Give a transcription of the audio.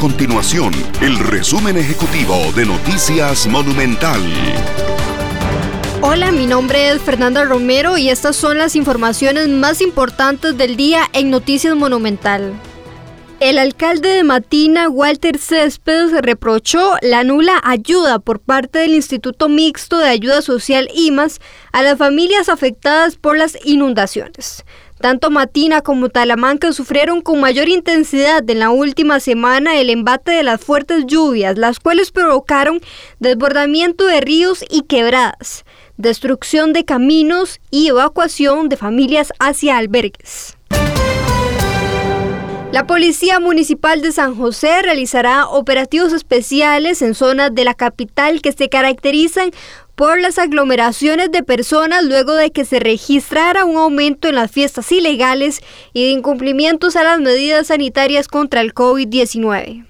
continuación el resumen ejecutivo de Noticias Monumental. Hola, mi nombre es Fernanda Romero y estas son las informaciones más importantes del día en Noticias Monumental. El alcalde de Matina, Walter Céspedes, reprochó la nula ayuda por parte del Instituto Mixto de Ayuda Social IMAS a las familias afectadas por las inundaciones. Tanto Matina como Talamanca sufrieron con mayor intensidad en la última semana el embate de las fuertes lluvias, las cuales provocaron desbordamiento de ríos y quebradas, destrucción de caminos y evacuación de familias hacia albergues. La Policía Municipal de San José realizará operativos especiales en zonas de la capital que se caracterizan por las aglomeraciones de personas luego de que se registrara un aumento en las fiestas ilegales y de incumplimientos a las medidas sanitarias contra el COVID-19.